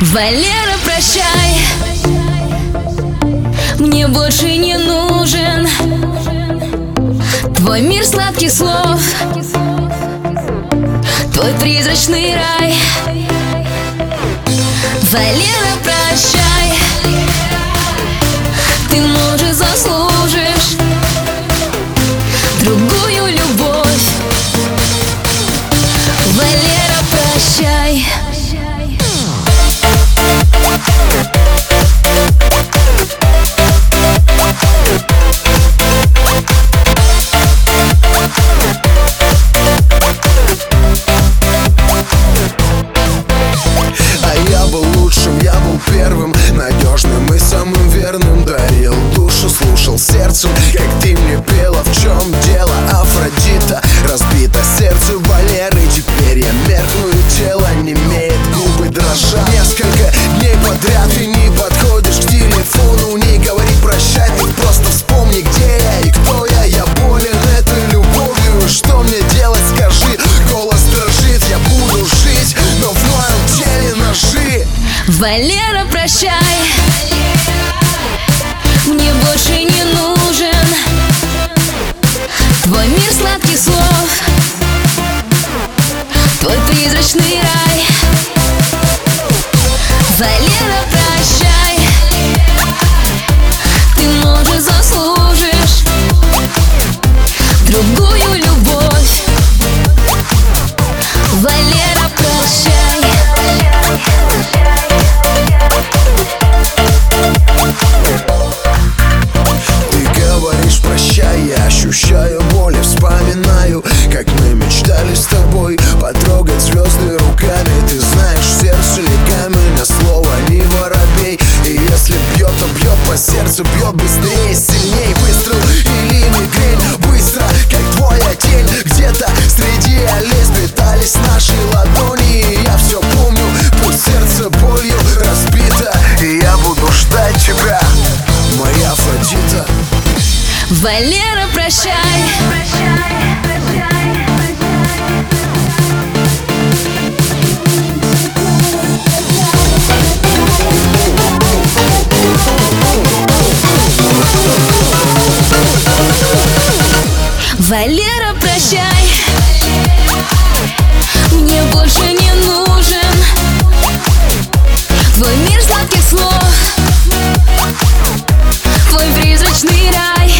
Валера, прощай. Мне больше не нужен Твой мир сладких слов Твой призрачный рай. Валера, прощай Дарил душу, слушал сердцем Как ты мне пела, в чем дело? Афродита, разбито сердце Валеры Теперь я меркну и тело не имеет Губы дрожат Несколько дней подряд ты не подходишь к телефону Не говори прощай, ты просто вспомни, где я и кто я. Я болен этой любовью, что мне делать, скажи Голос дрожит, я буду жить, но в моем теле ножи. Валера, прощай Мне больше не нужен Твой мир сладких слов. Твой призрачный рай бьет быстрее, сильнее Выстрел. Или мигрень, быстро, как твоя тень Где-то среди лес питались наши ладони. И я все помню, пусть сердце болью разбито. И я буду ждать тебя, моя Афродита. Валера, прощай Валера, прощай. Мне больше не нужен Твой мир сладких слов Твой призрачный рай.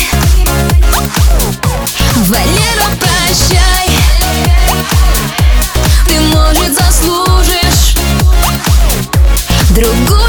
Валера, прощай. Ты, может, заслужишь Другую